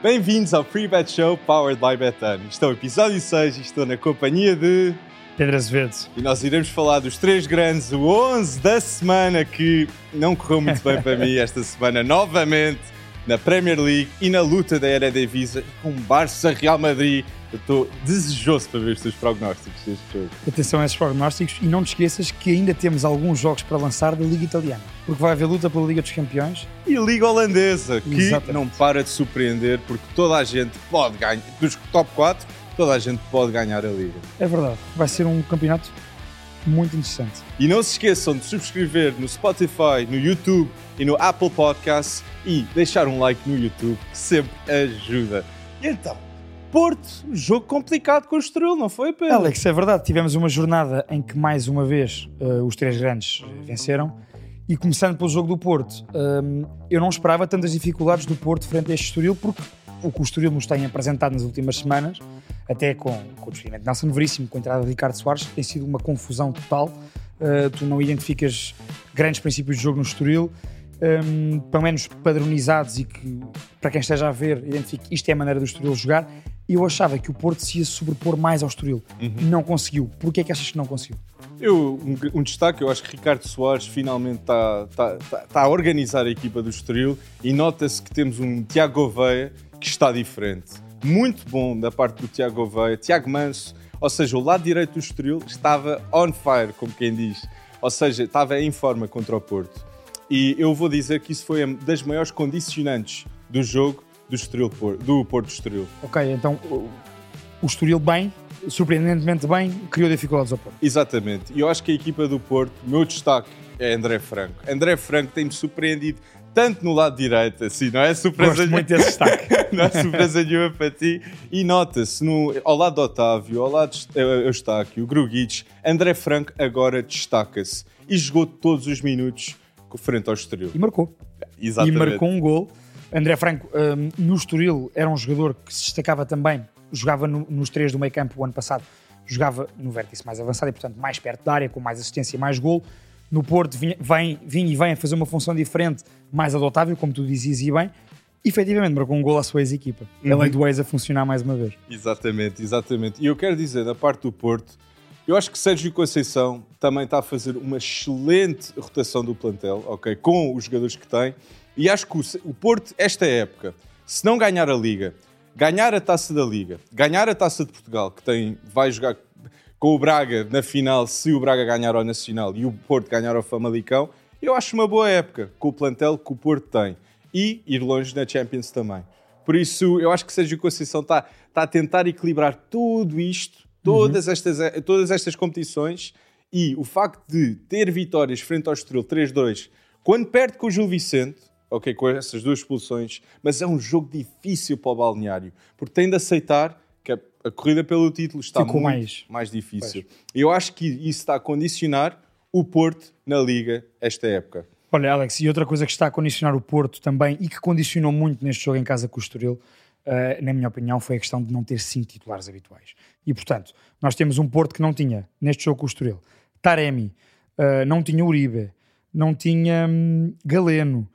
Bem-vindos ao Free Bet Show Powered by Betano. Isto é o episódio 6 e estou na companhia de... Pedro Azevedo. E nós iremos falar dos três grandes, o 11 da semana que não correu muito bem para mim esta semana, novamente na Premier League e na luta da Eredivisie com Barça Real Madrid. Eu estou desejoso para ver os teus prognósticos deste jogo. Atenção a esses prognósticos e não te esqueças que ainda temos alguns jogos para lançar da Liga Italiana. Porque vai haver luta pela Liga dos Campeões. E a Liga Holandesa, que Exatamente. não para de surpreender porque toda a gente pode ganhar. Dos top 4, toda a gente pode ganhar a Liga. É verdade. Vai ser um campeonato muito interessante. E não se esqueçam de subscrever no Spotify, no YouTube e no Apple Podcasts e deixar um like no YouTube, que sempre ajuda. E então, Porto, um jogo complicado com o Estoril, não foi, Pedro? Alex, é verdade. Tivemos uma jornada em que mais uma vez eh, os três grandes eh, venceram. E começando pelo jogo do Porto, hum, eu não esperava tantas dificuldades do Porto frente a este Estoril, porque o que o Estoril nos tem apresentado nas últimas semanas, até com, com o despedimento de Nelson Veríssimo, com a entrada de Ricardo Soares, tem sido uma confusão total. Uh, tu não identificas grandes princípios de jogo no Estoril, um, pelo menos padronizados e que, para quem esteja a ver, identifique isto é a maneira do Estoril jogar. Eu achava que o Porto se ia sobrepor mais ao Estoril. Não conseguiu. Porquê é que achas que não conseguiu? Eu, um, um destaque, eu acho que Ricardo Soares finalmente está tá, tá, tá a organizar a equipa do Estoril e nota-se que temos um Tiago Gouveia que está diferente. Muito bom da parte do Tiago Gouveia, Tiago Manso, ou seja, o lado direito do Estoril estava on fire, como quem diz. Ou seja, estava em forma contra o Porto. E eu vou dizer que isso foi uma das maiores condicionantes do jogo do, Estoril, do Porto Estoril. Ok, então o, Estoril bem, surpreendentemente bem, criou dificuldades ao Porto. Exatamente. E eu acho que a equipa do Porto, o meu destaque é André Franco. André Franco tem-me surpreendido tanto no lado direito, assim, não é surpresa Gosto muito desse destaque. não é surpresa nenhuma para ti. E nota-se, no- ao lado do Otávio, ao lado de eh, Eustáquio, Gruguic, André Franco agora destaca-se e jogou todos os minutos frente ao Estoril. E marcou. Exatamente. E marcou um gol. André Franco, hum, no Estoril, era um jogador que se destacava também, jogava no- nos três do meio campo o ano passado, jogava no vértice mais avançado e, portanto, mais perto da área, com mais assistência e mais gol. No Porto vinha, vem, vinha e vem a fazer uma função diferente, mais adotável, como tu dizias e bem. Efetivamente, marcou um gol à sua ex-equipa. A lei do ex a funcionar mais uma vez. Exatamente, exatamente. E eu quero dizer, da parte do Porto, eu acho que Sérgio Conceição também está a fazer uma excelente rotação do plantel, ok? Com os jogadores que tem. E acho que o, Porto, esta época, se não ganhar a Liga, ganhar a taça da Liga, ganhar a taça de Portugal, que tem, vai jogar com o Braga na final, se o Braga ganhar ao Nacional e o Porto ganhar ao Famalicão, eu acho uma boa época com o plantel que o Porto tem. E ir longe na Champions também. Por isso, eu acho que Sérgio Conceição está, está a tentar equilibrar tudo isto, todas, estas, todas estas competições, e o facto de ter vitórias frente ao Estoril 3-2, quando perde com o Gil Vicente, ok, com essas duas expulsões, mas é um jogo difícil para o balneário, porque tem de aceitar que a, a corrida pelo título está Ficou muito mais- mais difícil. E eu acho que isso está a condicionar o Porto na Liga esta época. Olha, Alex, e outra coisa que está a condicionar o Porto também e que condicionou muito neste jogo em casa com o Estoril, eh, na minha opinião, foi a questão de não ter cinco titulares habituais. E, portanto, nós temos um Porto que não tinha, neste jogo com o Estoril, Taremi, eh, não tinha Uribe, não tinha hum, Galeno,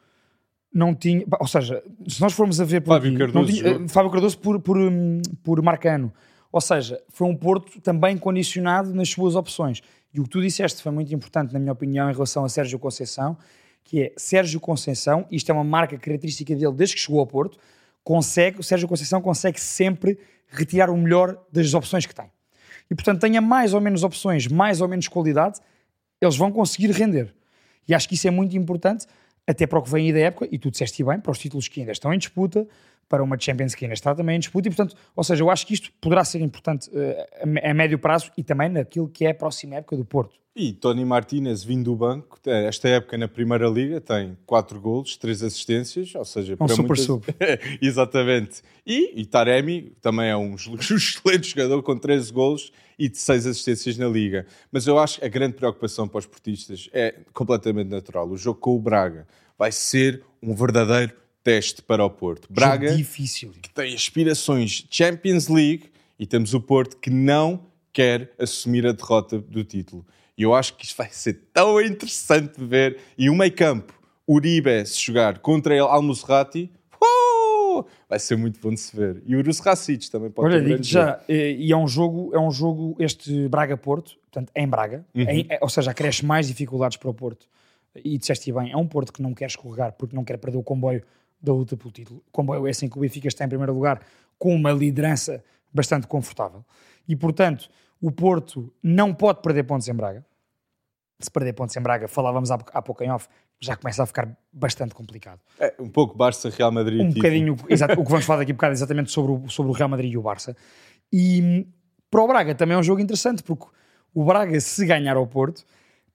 não tinha... Ou seja, se nós formos a ver... Por Fábio aqui, Cardoso não tinha, eh, Fábio Cardoso por, por, hum, por Marcano. Ou seja, foi um Porto também condicionado nas suas opções. E o que tu disseste foi muito importante, na minha opinião, em relação a Sérgio Conceição, que é Sérgio Conceição, isto é uma marca característica dele desde que chegou ao Porto, consegue, o Sérgio Conceição consegue sempre retirar o melhor das opções que tem. E portanto, tenha mais ou menos opções, mais ou menos qualidade, eles vão conseguir render. E acho que isso é muito importante, até para o que vem aí da época, e tu disseste bem, para os títulos que ainda estão em disputa, para uma Champions que ainda está também em disputa, e portanto, ou seja, eu acho que isto poderá ser importante eh, a médio prazo e também naquilo que é a próxima época do Porto. E Tony Martinez, vindo do banco, eh, esta época na Primeira Liga, tem 4 golos, 3 assistências, ou seja... É um super muitas- sub. Exatamente. E, e Taremi também é um excelente jogador com 13 golos e de 6 assistências na Liga. Mas eu acho que a grande preocupação para os portistas é completamente natural. O jogo com o Braga vai ser um verdadeiro teste para o Porto. Braga Jogo difícil. que tem aspirações Champions League e temos o Porto que não quer assumir a derrota do título. E eu acho que isto vai ser tão interessante de ver. E o meio campo, Uribe, se jogar contra ele, Al-Musrati, uh, vai ser muito bom de se ver. E o Rus Racic também pode Olha, ter um grande já, eh, e é um jogo, é um jogo este Braga-Porto, portanto, em Braga, Uhum. é- ou seja, acresce mais dificuldades para o Porto. E disseste bem, é um Porto que não quer escorregar porque não quer perder o comboio da luta pelo título. O comboio é assim que o Benfica está em primeiro lugar, com uma liderança bastante confortável. E, portanto, o Porto não pode perder pontos em Braga. Se perder pontos em Braga, falávamos há, há pouco em off, já começa a ficar bastante complicado. É, um pouco Barça, Real Madrid. um título. bocadinho, exato, o que vamos falar daqui a bocado é exatamente sobre o, sobre o Real Madrid e o Barça. E hum, para o Braga também é um jogo interessante, porque o Braga, se ganhar ao Porto,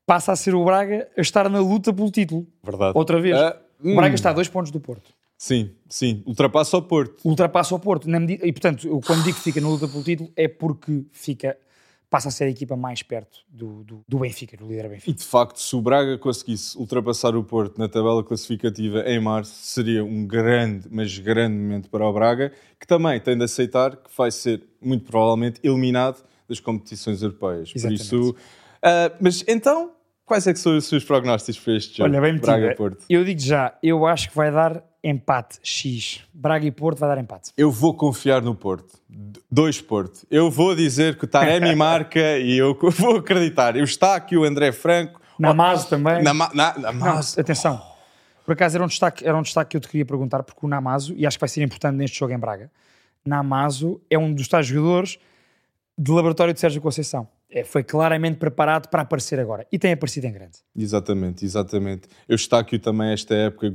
passa a ser o Braga a estar na luta pelo título. Verdade. Outra vez. Ah, O Braga hum. está a dois pontos do Porto. Sim, sim. Ultrapassa o Porto. Ultrapassa o Porto. Na medida- e, portanto, eu, quando digo que fica na luta pelo título, é porque fica, passa a ser a equipa mais perto do, do, do Benfica, do líder E Benfica. de facto, se o Braga conseguisse ultrapassar o Porto na tabela classificativa em março, seria um grande, mas grande momento para o Braga, que também tem de aceitar que vai ser, muito provavelmente, eliminado das competições europeias. Exatamente. Por isso, ah, mas então, quais é que são os seus prognósticos para este jogo? Olha, bem metido. Braga-Porto. Eu digo já, eu acho que vai dar empate X. Braga e Porto vai dar empate. Eu vou confiar no Porto. Dois Porto. Eu vou dizer que o Taremi marca e eu vou acreditar. Eu está aqui o André Franco. Namazo também. Na, ma- na, na Não, atenção. Por acaso era um, destaque, era um destaque que eu te queria perguntar, porque o Namazo, e acho que vai ser importante neste jogo em Braga, Namazo é um dos tais jogadores de laboratório de Sérgio Conceição. É, foi claramente preparado para aparecer agora. E tem aparecido em grande. Exatamente, exatamente. Eu destaco também esta época. Que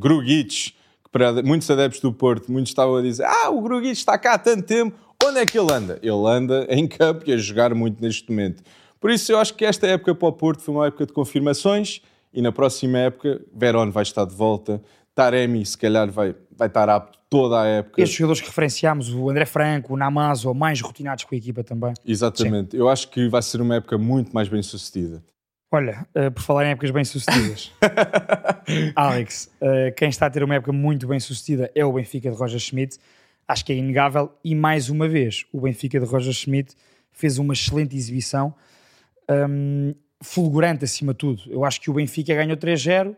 para muitos adeptos do Porto, muitos estavam a dizer: Ah, o Grugic está cá há tanto tempo, onde é que ele anda? Ele anda em campo e a jogar muito neste momento. Por isso, eu acho que esta época para o Porto foi uma época de confirmações e na próxima época, Verón vai estar de volta, Taremi, se calhar, vai, vai estar apto toda a época. Estes jogadores que referenciámos, o André Franco, o Namazo, mais rotinados com a equipa também. Exatamente. Eu acho que vai ser uma época muito mais bem sucedida. Olha, eh, por falar em épocas bem-sucedidas, Alex, eh, quem está a ter uma época muito bem-sucedida é o Benfica de Roger Schmidt. Acho que é inegável. E mais uma vez, o Benfica de Roger Schmidt fez uma excelente exibição, hum, fulgurante acima de tudo. Eu acho que o Benfica ganhou 3-0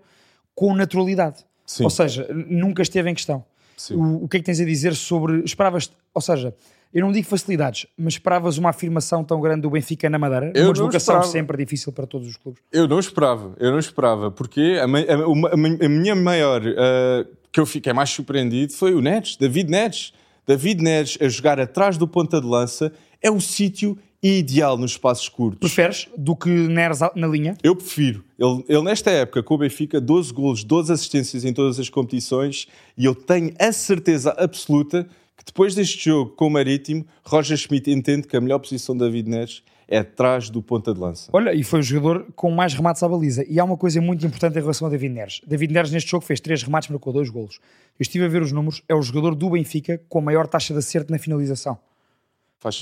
com naturalidade. Sim. Ou seja, nunca esteve em questão. O, o que é que tens a dizer sobre. Esperavas, ou seja, eu não digo facilidades, mas esperavas uma afirmação tão grande do Benfica na Madeira? Eu uma deslocação esperava. sempre difícil para todos os clubes. Eu não esperava, eu não esperava, porque a, a- a mi- a minha maior, ah, que eu fiquei mais surpreendido, foi o Neres, David Neres. David Neres a jogar atrás do ponta de lança é o sítio ideal nos espaços curtos. Preferes do que Neres na linha? Eu prefiro. Ele, ele, nesta época, com o Benfica, 12 golos, 12 assistências em todas as competições, e eu tenho a certeza absoluta que depois deste jogo com o Marítimo, Roger Schmidt entende que a melhor posição de David Neres é atrás do ponta de lança. Olha, e foi o jogador com mais remates à baliza. E há uma coisa muito importante em relação a David Neres. David Neres neste jogo fez três remates, marcou dois golos. Eu estive a ver os números, é o jogador do Benfica com a maior taxa de acerto na finalização.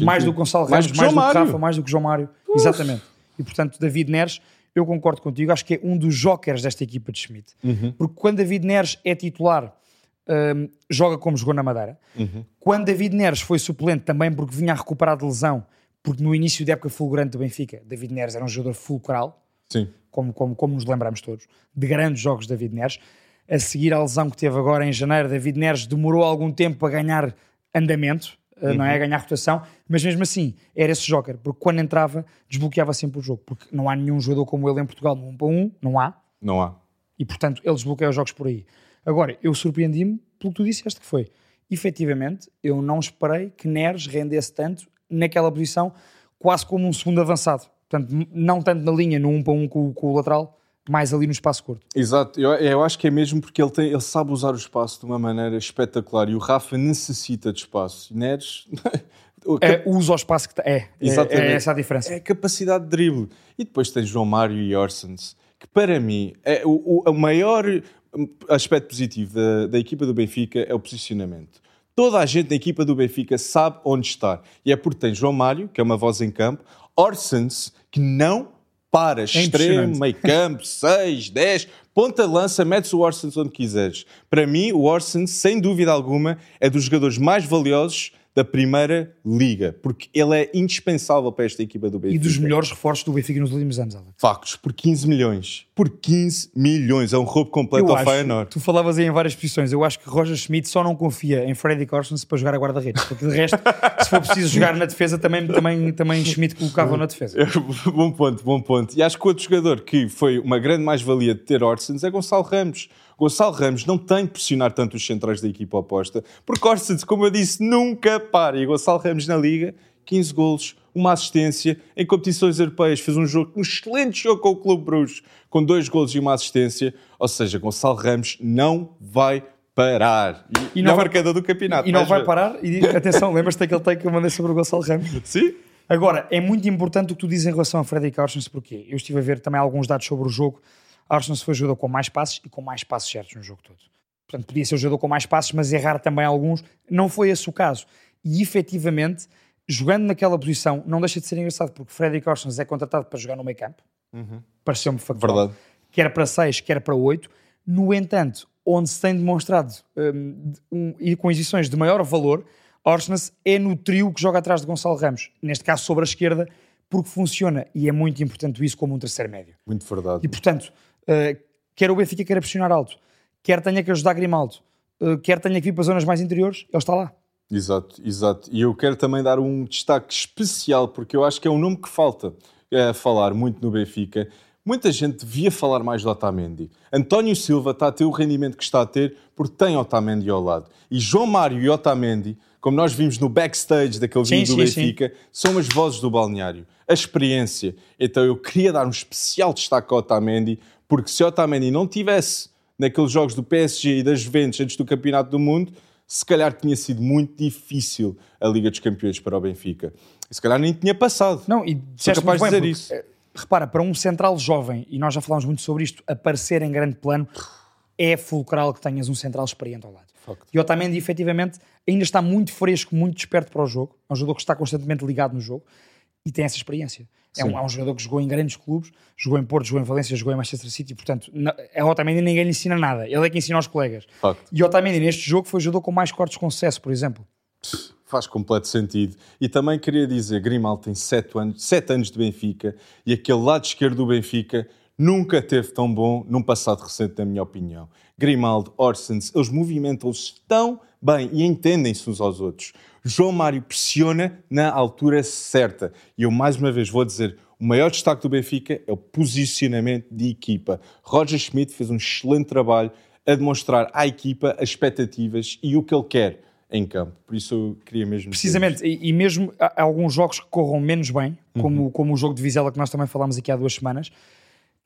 Mais do que Gonçalo Mais Ramos, que mais João do que. Rafa, mais do que João Mário. Exatamente. E portanto, David Neres, eu concordo contigo, acho que é um dos jokers desta equipa de Schmidt. Uhum. Porque quando David Neres é titular, hum, joga como jogou na Madeira. Uhum. Quando David Neres foi suplente, também porque vinha a recuperar de lesão, porque no início da época fulgurante do Benfica, David Neres era um jogador fulcral, Sim. como, como, como nos lembramos todos, de grandes jogos de David Neres. A seguir à lesão que teve agora em janeiro, David Neres demorou algum tempo a ganhar andamento, eh, não é? A ganhar rotação, mas mesmo assim era esse joker, porque quando entrava desbloqueava sempre o jogo, porque não há nenhum jogador como ele em Portugal no 1 para 1, não há, Não há. e portanto ele desbloqueia os jogos por aí. Agora, eu surpreendi-me pelo que tu disseste que foi. Efetivamente, eu não esperei que Neres rendesse tanto naquela posição, quase como um segundo avançado. Portanto, não tanto na linha, no 1 para 1 com, o- com o lateral, mais ali no espaço curto. Exato, eu, eu acho que é mesmo porque ele, tem, ele sabe usar o espaço de uma maneira espetacular e o Rafa necessita de espaço. Neres. É, usa o espaço que. É, é, Exatamente. é essa a diferença. é a capacidade de drible. E depois tens João Mário e Orsens, que para mim é o, o- o maior aspecto positivo da, da equipa do Benfica é o posicionamento. Toda a gente na equipa do Benfica sabe onde estar. E é porque tem João Mário, que é uma voz em campo, Orsens, que não para, extremo, impressionante. meio campo, 6, 10, ponta lança, metes o Orsens onde quiseres. Para mim, o Orsens, sem dúvida alguma, é dos jogadores mais valiosos da Primeira Liga, porque ele é indispensável para esta equipa do Benfica. E dos melhores reforços do Benfica nos últimos anos, Alex. Factos, por 15 milhões. Por 15 milhões. É um roubo completo Eu ao Feyenoord. tu falavas aí em várias posições. Eu acho que Roger Schmidt só não confia em Freddy Corsons para jogar a guarda-redes. Porque de resto, se for preciso jogar na defesa, também, também, também Schmidt colocava na defesa. bom ponto, bom ponto. E acho que outro jogador que foi uma grande mais-valia de ter Orsens é Gonçalo Ramos. Gonçalo Ramos não tem que pressionar tanto os centrais da equipa oposta, porque Orsens, como eu disse, nunca para. E Gonçalo Ramos na Liga, 15 golos, uma assistência. Em competições europeias fez um jogo, um excelente jogo com o Clube Bruges, com dois golos e uma assistência. Ou seja, Gonçalo Ramos não vai parar. E, E não não vai- marcador do campeonato. E não vai ver. parar. E atenção, lembras-te daquele take que eu mandei sobre o Gonçalo Ramos? Sim? Agora, é muito importante o que tu dizes em relação a Frederick Orsens, porque eu estive a ver também alguns dados sobre o jogo. Orsens foi o jogador com mais passes e com mais passes certos no jogo todo. Portanto, podia ser o jogador com mais passes, mas errar também alguns. Não foi esse o caso. E efetivamente, jogando naquela posição, não deixa de ser engraçado, porque Frederick Orsens é contratado para jogar no meio campo. Pareceu-me factual. Verdade. Quer para 6, quer para 8. No entanto, onde se tem demonstrado hum, um, e com exibições de maior valor, Orsnes é no trio que joga atrás de Gonçalo Ramos. Neste caso, sobre a esquerda, porque funciona. E é muito importante isso como um terceiro médio. Muito verdade. E, portanto, uh, quer o Benfica queira pressionar alto, quer tenha que ajudar Grimaldo, uh, quer tenha que vir para zonas mais interiores, ele está lá. Exato, exato. E eu quero também dar um destaque especial, porque eu acho que é um nome que falta a falar muito no Benfica. Muita gente devia falar mais do Otamendi. António Silva está a ter o rendimento que está a ter porque tem Otamendi ao lado. E João Mário e Otamendi, como nós vimos no backstage daquele Sim, vídeo do sim, Benfica, são as vozes do balneário. A experiência. Então eu queria dar um especial destaque ao Otamendi, porque se Otamendi não tivesse naqueles jogos do PSG e das Juventus antes do Campeonato do Mundo, se calhar tinha sido muito difícil a Liga dos Campeões para o Benfica. E se calhar nem tinha passado. Não, e disseste capaz de dizer porque, eh, Repara, para um central jovem, e nós já falámos muito sobre isto, aparecer em grande plano, é fulcral que tenhas um central experiente ao lado. Facto. E Otamendi, efetivamente, ainda está muito fresco, muito desperto para o jogo. É um jogador que está constantemente ligado no jogo e tem essa experiência. É um, é um jogador que jogou em grandes clubes, jogou em Porto, jogou em Valência, jogou em Manchester City, portanto, na- a Otamendi ninguém lhe ensina nada. Ele é que ensina aos colegas. Facto. E Otamendi, neste jogo, foi o jogador com mais cortes com sucesso, por exemplo. Faz completo sentido. E também queria dizer, Grimaldo tem 7 anos, sete anos de Benfica e aquele lado esquerdo do Benfica nunca teve tão bom num passado recente, na minha opinião. Grimaldo, Orsens, eles movimentam-se tão bem e entendem-se uns aos outros. João Mário pressiona na altura certa. E eu mais uma vez vou dizer, o maior destaque do Benfica é o posicionamento de equipa. Roger Schmidt fez um excelente trabalho a demonstrar à equipa as expectativas e o que ele quer em campo. Por isso eu queria mesmo Precisamente, e, e mesmo alguns jogos que corram menos bem, Uhum. como, como o jogo de Vizela que nós também falámos aqui há duas semanas,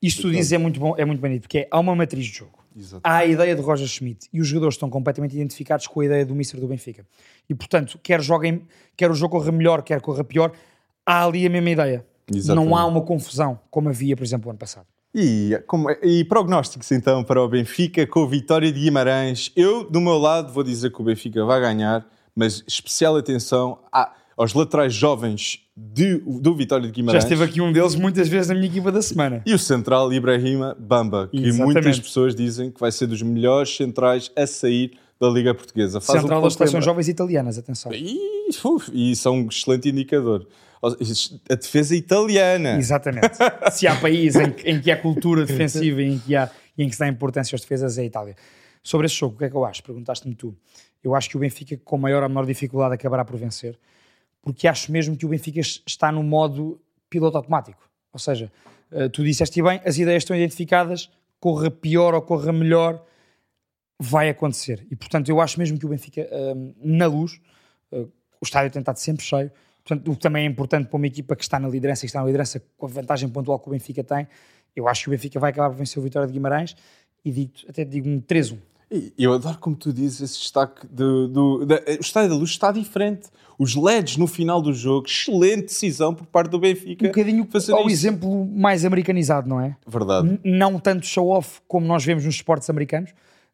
isto tu dizes é muito bom, é muito bonito, porque é, há uma matriz de jogo. Exato. Há a ideia de Roger Schmidt e os jogadores estão completamente identificados com a ideia do Mister do Benfica. E portanto, quer joguem, quer o jogo corra melhor, quer corra pior, há ali a mesma ideia. Exatamente. Não há uma confusão, como havia, por exemplo, o ano passado. E, como- e prognósticos então para o Benfica com a vitória de Guimarães. Eu, do meu lado, vou dizer que o Benfica vai ganhar, mas especial atenção a- aos laterais jovens de- do Vitória de Já Guimarães. esteve aqui um deles muitas vezes na minha equipa da semana. E o central Ibrahima Bamba, que Exatamente. muitas pessoas dizem que vai ser dos melhores centrais a sair da Liga Portuguesa. Faz um Central pouco das seleções jovens italianas, atenção. E, uf, e isso é um excelente indicador. A defesa italiana. Exatamente. Se há país em, que- em que há cultura defensiva e em que, há, em que se dá importância às defesas, é a Itália. Sobre esse jogo, o que é que eu acho? Perguntaste-me tu. Eu acho que o Benfica, com maior ou menor dificuldade, acabará por vencer, porque acho mesmo que o Benfica es- está no modo piloto automático. Ou seja, eh, tu disseste bem, as ideias estão identificadas, corra pior ou corra melhor, vai acontecer. E portanto, eu acho mesmo que o Benfica, hum, na luz, uh, o estádio tem estado sempre cheio. Portanto, o que também é importante para uma equipa que está na liderança e está na liderança com a vantagem pontual que o Benfica tem, eu acho que o Benfica vai acabar por vencer o Vitória de Guimarães e digo, até digo um 3-1. E Eu adoro como tu dizes esse destaque do. do da- o Estádio da Luz está diferente. Os LEDs no final do jogo, excelente decisão por parte do Benfica. Um bocadinho ao isso. exemplo mais americanizado, não é? Verdade. N- Não tanto show-off como nós vemos nos esportes americanos,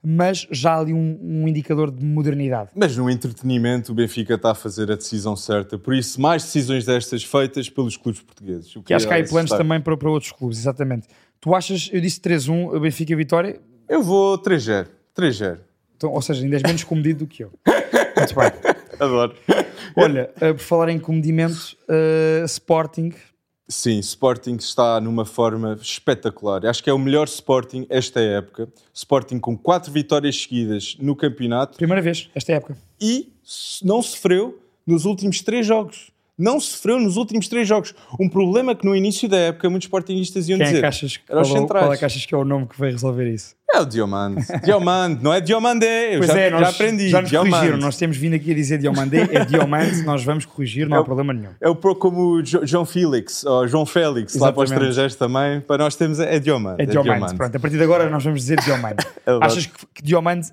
mas já ali um, um indicador de modernidade. Mas no entretenimento o Benfica está a fazer a decisão certa. Por isso, mais decisões destas feitas pelos clubes portugueses. Que acho que há planos destacar. também para, para outros clubes, exatamente. Tu achas, eu disse 3-1, o Benfica Vitória, Eu vou 3-0. 3-0. Então, ou seja, ainda és menos comedido do que eu. Muito bem. Adoro. Olha, uh, por falar em comedimento, uh, Sporting. Sim, Sporting está numa forma espetacular. Acho que é o melhor Sporting esta época. Sporting com quatro vitórias seguidas no campeonato. Primeira vez, esta época. E não sofreu nos últimos três jogos não sofreu nos últimos três jogos. Um problema que no início da época muitos sportingistas iam Quem dizer. É que achas, era os centrais. Qual é que achas que é o nome que vai resolver isso? É o Diomande. Diomande, não é Diomande. Eu pois já, é, nós, já aprendi. Já nos Diomande. corrigiram. Nós temos vindo aqui a dizer Diomande, é Diomande, nós vamos corrigir, não é há problema nenhum. É o como o João Félix, ou João Félix, lá para os estrangeiros também, para nós temos é Diomande. É Diomande, é Diomande. pronto. A partir de agora nós vamos dizer Diomande. é achas que, que Diomande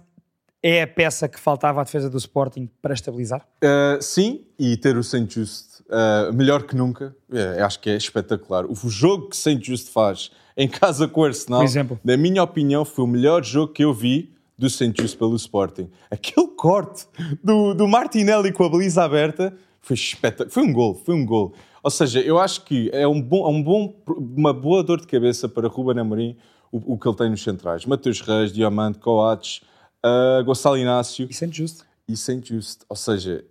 é a peça que faltava à defesa do Sporting para estabilizar? Uh, sim, e ter o Saint Just uh, melhor que nunca, é, acho que é espetacular. O jogo que Saint Just faz em casa com o Arsenal, na minha opinião, foi o melhor jogo que eu vi do Saint Just pelo Sporting. Aquele corte do, do Martinelli com a baliza aberta foi espetacular. Foi um gol, foi um gol. Ou seja, eu acho que é um bom, é um bom, uma boa dor de cabeça para Ruben Amorim o, o que ele tem nos centrais. Mateus Reis, Diamante, Coates, uh, Gonçalo Inácio. E Saint Just. E Saint Just. Ou seja,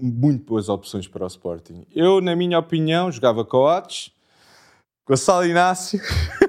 muito boas opções para o Sporting. Eu, na minha opinião, jogava Coates, Gonçalo Inácio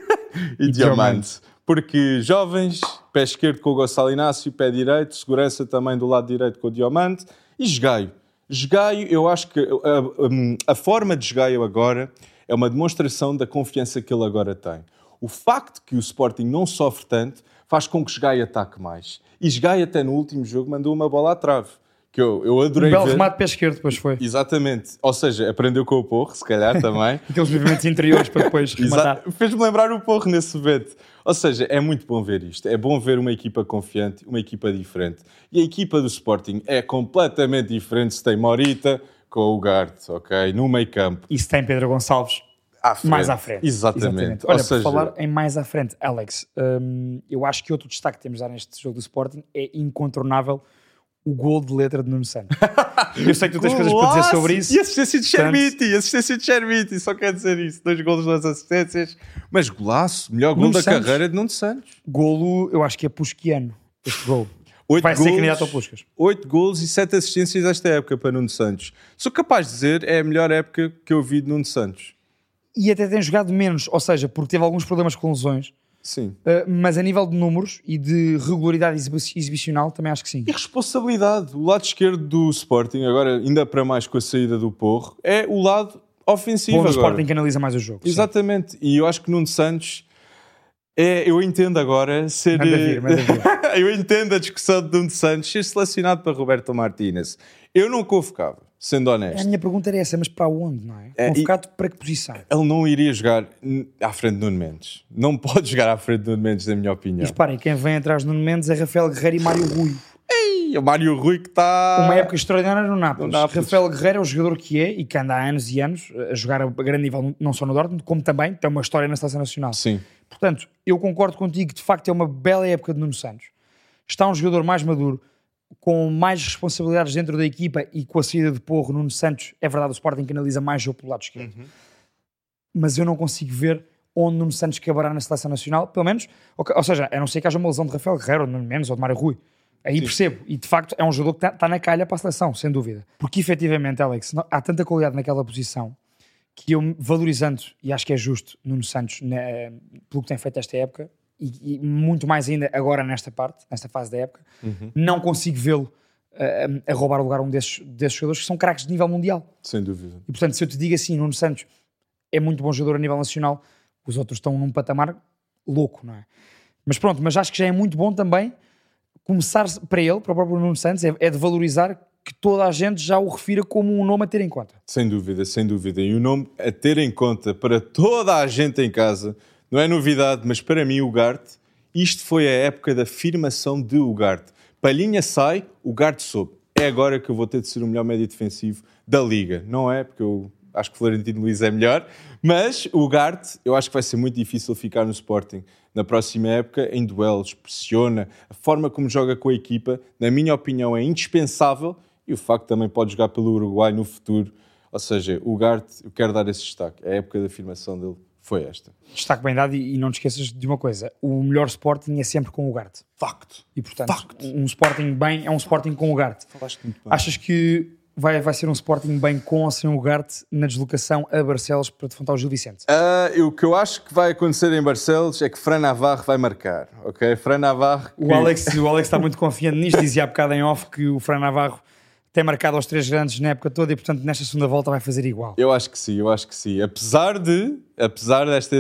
e, e Diamante. Porque jovens, pé esquerdo com o Gonçalo Inácio, pé direito, segurança também do lado direito com o Diamante e Esgaio. Esgaio, eu acho que a, a, a forma de Esgaio agora é uma demonstração da confiança que ele agora tem. O facto que o Sporting não sofre tanto faz com que Esgaio ataque mais. E Esgaio até no último jogo mandou uma bola à trave que eu, eu adorei um belo ver. remate pé esquerdo depois foi. Exatamente. Ou seja, aprendeu com o Porro, se calhar também. Aqueles movimentos interiores para depois rematar. Fez-me lembrar o Porro nesse evento. Ou seja, é muito bom ver isto. É bom ver uma equipa confiante, uma equipa diferente. E a equipa do Sporting é completamente diferente se tem Morita com o Garte, ok? No meio campo. E se tem Pedro Gonçalves à mais à frente. Exatamente. Exatamente. Olha, Ou seja... falar em mais à frente, Alex, hum, eu acho que outro destaque que temos a dar neste jogo do Sporting é incontornável o gol de letra de Nuno Santos. Eu sei que tu tens coisas para dizer sobre isso. E assistência de Chermiti, assistência de Chermiti, só quer dizer isso. Dois golos, duas assistências. Mas golaço, melhor gol da Santos. carreira de Nuno Santos. Golo, eu acho que é pusquiano, este gol. Oito Vai golos, ser candidato ao Puscas. Oito golos e sete assistências esta época para Nuno Santos. Sou capaz de dizer, é a melhor época que eu vi de Nuno Santos. E até tem jogado menos, ou seja, porque teve alguns problemas com lesões Sim. Uh, mas a nível de números e de regularidade exibicional, também acho que sim. E responsabilidade. O lado esquerdo do Sporting, agora ainda para mais com a saída do Porro, é o lado ofensivo. Onde o Sporting que analisa mais o jogo. Exatamente. Sim. E eu acho que Nuno Santos. É, eu entendo agora ser. Manda vir, manda vir. eu entendo a discussão de Nuno Santos ser selecionado para Roberto Martínez. Eu não convocava sendo honesto. A minha pergunta era essa, mas para onde, não é? é Convocado para que posição? Ele não iria jogar à frente de Nuno Mendes. Não pode jogar à frente de Nuno Mendes, na minha opinião. E reparem, quem vem atrás de Nuno Mendes é Rafael Guerreiro e Mário Rui. Ei, o Mário Rui que está... Uma época extraordinária no Nápoles. Nápoles. Rafael Guerreiro é o jogador que é e que anda há anos e anos a jogar a grande nível, não só no Dortmund, como também tem uma história na Seleção Nacional. Sim. Portanto, eu concordo contigo que de facto é uma bela época de Nuno Santos. Está um jogador mais maduro, com mais responsabilidades dentro da equipa e com a saída de Porro, Nuno Santos, é verdade, o Sporting canaliza mais jogo pelo lado esquerdo. Uhum. Mas eu não consigo ver onde Nuno Santos acabará na seleção nacional, pelo menos, ou, seja, a não ser que haja uma lesão de Rafael Guerreiro, ou de Menos, ou de Mário Rui. Aí Sim. percebo. E de facto é um jogador que está tá na calha para a seleção, sem dúvida. Porque efetivamente, Alex, não, há tanta qualidade naquela posição que eu, valorizando, e acho que é justo, Nuno Santos, né, pelo que tem feito esta época, e, e, muito mais ainda agora nesta parte, nesta fase da época, uhum. não consigo vê-lo uh, a roubar o lugar a um desses, desses jogadores que são craques de nível mundial. Sem dúvida. E portanto, se eu te digo assim, Nuno Santos é muito bom jogador a nível nacional, os outros estão num patamar louco, não é? Mas pronto, mas acho que já é muito bom também começar para ele, para o próprio Nuno Santos, é, é de valorizar que toda a gente já o refira como um nome a ter em conta. Sem dúvida, sem dúvida. E o nome a ter em conta para toda a gente em casa não é novidade, mas para mim, o Ugarte, isto foi a época da afirmação de Ugarte. Palhinha sai, o Ugarte soube. É agora que eu vou ter de ser o melhor médio defensivo da Liga. Não é, porque eu acho que Florentino Luiz é melhor, mas o Ugarte, eu acho que vai ser muito difícil ficar no Sporting na próxima época, em duelos, pressiona, a forma como joga com a equipa, na minha opinião, é indispensável e o facto também pode jogar pelo Uruguai no futuro. Ou seja, o Ugarte, eu quero dar esse destaque, é a época da afirmação dele foi esta. Destaque bem dado e, não te esqueças de uma coisa: o melhor Sporting é sempre com o Garte. Facto. E portanto, Facto. um Sporting bem é um Sporting com o Garte. Falaste muito bem. Achas que vai, vai ser um Sporting bem com ou sem o Garte na deslocação a Barcelos para defrontar o Gil Vicente? Ah, o que eu acho que vai acontecer em Barcelos é que Fran Navarro vai marcar, ok? Fran Navarro... O Alex, o Alex está muito confiante nisto, dizia há bocado em off que o Fran Navarro tem marcado aos três grandes na época toda e, portanto, nesta segunda volta vai fazer igual. Eu acho que sim, eu acho que sim. Apesar de, apesar desta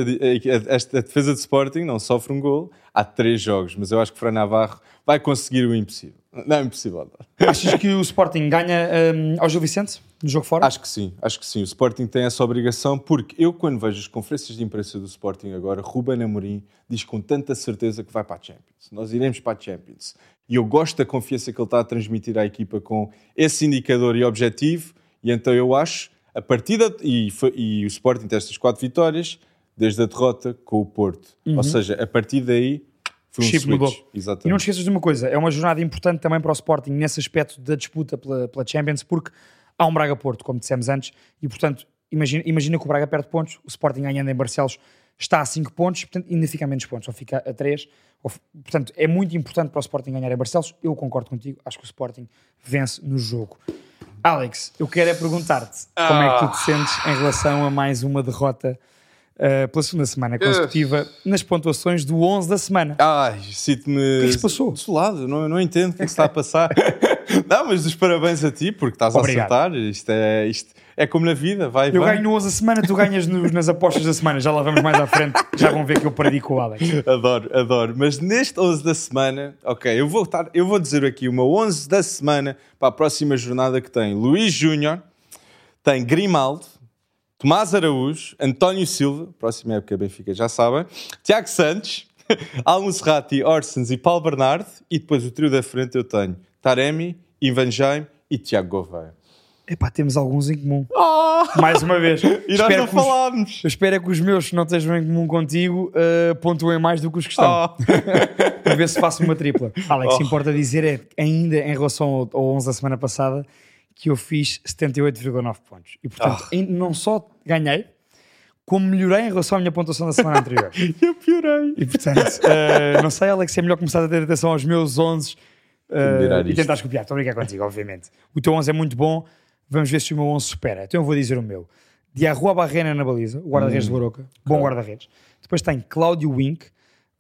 esta defesa de Sporting não sofre um gol, há três jogos, mas eu acho que Fran Navarro vai conseguir o impossível. Não é impossível. Achas que o Sporting ganha um, ao Gil Vicente no jogo fora? Acho que sim, acho que sim. O Sporting tem essa obrigação porque eu, quando vejo as conferências de imprensa do Sporting agora, Ruben Amorim diz com tanta certeza que vai para a Champions. Nós iremos para a Champions. E eu gosto da confiança que ele está a transmitir à equipa com esse indicador e objetivo. E então eu acho, a partida, e, e o Sporting tem estas quatro vitórias, desde a derrota com o Porto. Uhum. Ou seja, a partir daí foi um Chip mudou. Exatamente. E não esqueças de uma coisa, é uma jornada importante também para o Sporting nesse aspecto da disputa pela, pela Champions, porque há um Braga-Porto, como dissemos antes, e portanto, imagina, imagina que o Braga perde pontos, o Sporting ganhando em Barcelos está a 5 pontos, portanto, ainda fica a menos pontos, ou fica a 3. Portanto, é muito importante para o Sporting ganhar em Barcelos. Eu concordo contigo, acho que o Sporting vence no jogo. Alex, eu quero é perguntar-te ah. como é que tu te sentes em relação a mais uma derrota uh, pela segunda semana consecutiva uh. nas pontuações do 11 da semana. Ai, sinto-me. O que é que se passou? Desolado, não, não entendo o que é que está a passar. não, mas os parabéns a ti, porque estás Obrigado. a acertar. Isto é. Isto é como na vida, vai. Eu ganho no 11 a semana, tu ganhas nos, nas apostas da semana. Já lá vamos mais à frente, já vão ver que eu perdi com o Alex. Adoro, adoro. Mas neste 11 da semana, ok, eu vou, estar, eu vou dizer aqui meu 11 da semana para a próxima jornada que tem Luís Júnior, tem Grimaldo, Tomás Araújo, António Silva, próxima época Benfica, já sabem, Tiago Santos, Almo Serrati, Orsens e Paulo Bernardo, e depois o trio da frente eu tenho Taremi, Ivan Jaime e Tiago Gouveia. Epá, temos alguns em comum. Oh! Mais uma vez. e nós não falámos. Eu espero é que os meus que não estejam em comum contigo uh, pontuem mais do que os que estão. Oh. Para ver se faço uma tripla. Alex, oh. importa dizer é ainda em relação ao, ao 11 da semana passada que eu fiz 78,9 pontos. E portanto, oh. não só ganhei, como melhorei em relação à minha pontuação da semana anterior. eu piorei. E portanto, uh, não sei, Alex, é melhor começar a ter atenção aos meus 11 uh, e tentar copiar. Estou a brincar contigo, obviamente. O teu 11 é muito bom Vamos ver se o meu 11 supera. Então eu vou dizer o meu. Diarrua Barrena na baliza, o guarda-redes hum, do Baroca, bom guarda-redes. Depois tem Cláudio Wink,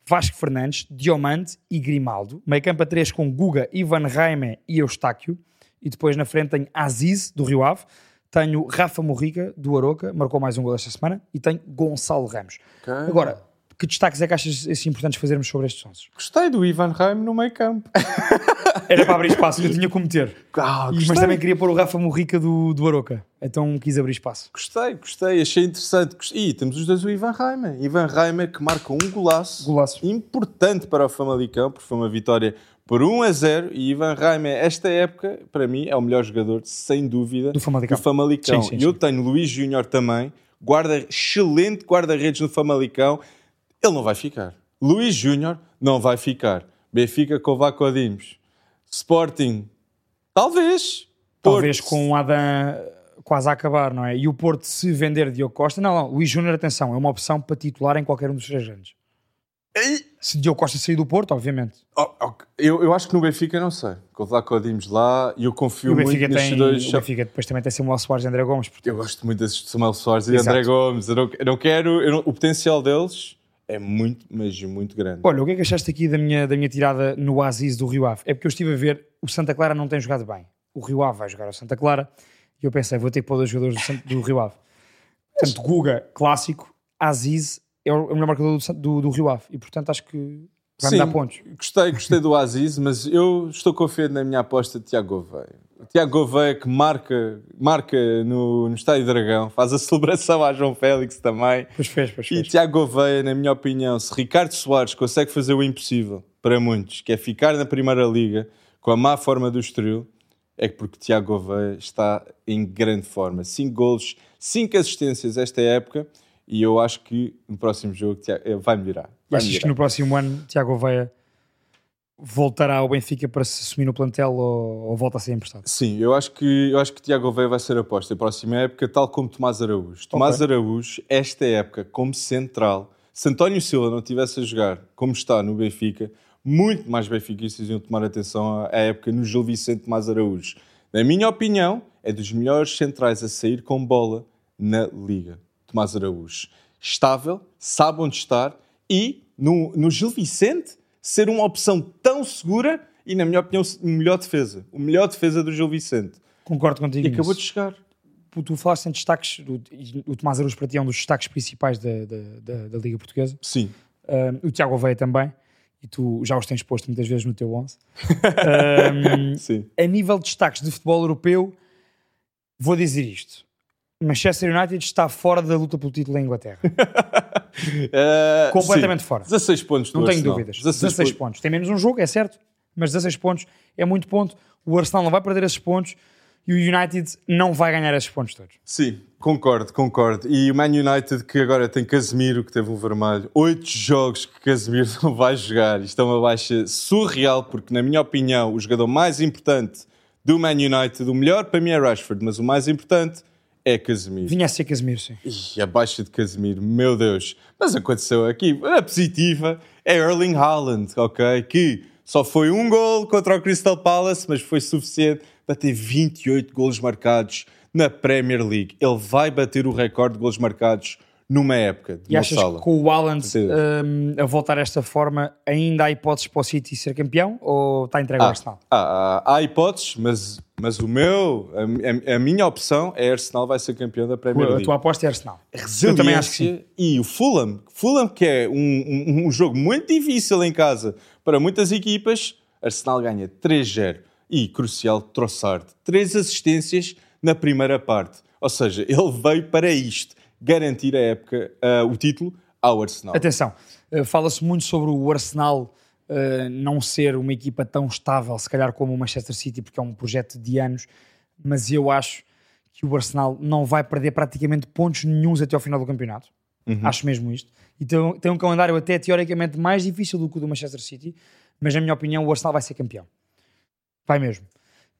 Vasco Fernandes, Diomante e Grimaldo. Meio campo a 3 com Guga, Ivan Raime e Eustáquio. E depois na frente tem Aziz, do Rio Ave. Tenho Rafa Morrica, do Aroca, marcou mais um gol esta semana. E tenho Gonçalo Ramos. Okay. Agora, que destaques é que achas assim, importantes fazermos sobre estes 11? Gostei do Ivan Raime no meio campo. Era para abrir espaço, eu tinha como meter. Ah, mas também queria pôr o Rafa Morrica do, do Aroca. Então quis abrir espaço. Gostei, gostei, achei interessante. E temos os dois o Ivan Reimer. Ivan Reimer que marca um golaço, golaço. importante para o Famalicão, porque foi uma vitória por 1 a 0. E Ivan Reimer, esta época, para mim, é o melhor jogador, sem dúvida, do Famalicão. Do Famalicão. Sim, sim, sim. Eu tenho Luís Júnior também, guarda, excelente guarda-redes no Famalicão. Ele não vai ficar. Luís Júnior não vai ficar. Benfica com Vaco Dimos. Sporting, talvez. Talvez Porto. com o Adam quase a acabar, não é? E o Porto, se vender Diogo Costa, não, não, Luís Júnior, atenção, é uma opção para titular em qualquer um dos três grandes. Se Diogo Costa sair do Porto, obviamente. Oh, okay. eu, eu acho que no Benfica não sei. Com o Dimos lá e eu confio muito nestes tem, dois. O Benfica depois também tem Samuel Soares e André Gomes. Portanto. Eu gosto muito desses Samuel Soares e Exato. André Gomes. Eu não, eu não quero. Eu não, o potencial deles é muito, mas muito grande. Olha, o que é que achaste aqui da minha, da minha tirada no Aziz do Rio Ave? É porque eu estive a ver, o Santa Clara não tem jogado bem. O Rio Ave vai jogar ao Santa Clara e eu pensei, vou ter que pôr dois jogadores do, do Rio Ave. Portanto, Guga, clássico, Aziz é o melhor marcador do, do, do Rio Ave e, portanto, acho que vai me dar pontos. Gostei, gostei do Aziz, mas eu estou confiante na minha aposta de Tiago Gouveia. Tiago Gouveia que marca, marca no, no Estádio Dragão, faz a celebração a João Félix também. Pois fez, pois fez. E Tiago Gouveia, na minha opinião, se Ricardo Soares consegue fazer o impossível para muitos, que é ficar na Primeira Liga com a má forma do Estoril, é porque Tiago Gouveia está em grande forma. 5 golos, 5 assistências esta época e eu acho que no próximo jogo vai melhorar. Vai Achas que no próximo ano Tiago Gouveia voltará ao Benfica para se assumir no plantel ou, ou, volta a ser emprestado? Sim, eu acho que eu acho que Tiago Veia vai ser aposta na próxima época, tal como Tomás Araújo. Okay. Tomás Araújo, esta época, como central, se António Silva não tivesse a jogar como está no Benfica, muito mais benfiquistas iam tomar atenção à época no Gil Vicente Tomás Araújo. Na minha opinião, é dos melhores centrais a sair com bola na Liga. Tomás Araújo. Estável, sabe onde estar e, no, no Gil Vicente, ser uma opção tão segura e, na minha opinião, melhor defesa. O melhor defesa do Gil Vicente. Concordo contigo. E acabou nisso. de chegar. Tu falaste em destaques, o, o Tomás Araújo para ti é um dos destaques principais da, da, da, da Liga Portuguesa. Sim. Um, o Tiago Oveia também, e tu já os tens posto muitas vezes no teu 11. um, Sim. a nível de destaques de futebol europeu, vou dizer isto. Manchester United está fora da luta pelo título em Inglaterra. Uh, Completamente sim. fora. 16 pontos Não tenho Arsenal. dúvidas. 16, pontos. pontos. Tem menos um jogo, é certo, mas 16 pontos é muito ponto. O Arsenal não vai perder esses pontos e o United não vai ganhar esses pontos todos. Sim, concordo, concordo. E o Man United que agora tem Casemiro, que teve um vermelho. Oito jogos que Casemiro não vai jogar. Isto é uma baixa surreal, porque na minha opinião o jogador mais importante do Man United, o melhor para mim é Rashford, mas o mais importante é Casemiro. Vinha a ser Casemiro, sim. Ih, a baixa de Casemiro, meu Deus. Mas aconteceu aqui. A positiva é Erling Haaland, ok? Que só foi um gol contra o Crystal Palace, mas foi suficiente para ter 28 golos marcados na Premier League. Ele vai bater o recorde de golos marcados numa época de E achas sala. que com o Haaland hum, a voltar desta forma ainda há hipóteses para o City ser campeão ou está entregue ao Ah, Arsenal? ah, ah, há hipóteses, mas, mas o meu, a, a- a minha opção é Arsenal vai ser campeão da Premier A League. tua aposta é Arsenal. resiliência Eu também acho que sim. e o Fulham, Fulham que é um, um- um jogo muito difícil em casa para muitas equipas, Arsenal ganha 3-0 e crucial Trossard, três assistências na primeira parte, ou seja, ele veio para isto, garantir a época, ah, o título ao Arsenal. Atenção, uh, fala-se muito sobre o Arsenal uh, não ser uma equipa tão estável, se calhar como o Manchester City, porque é um projeto de anos, mas eu acho que o Arsenal não vai perder praticamente pontos nenhuns até ao final do campeonato. Acho mesmo isto. E tem, tem um calendário até teoricamente mais difícil do que o do Manchester City, mas na minha opinião o Arsenal vai ser campeão. Vai mesmo.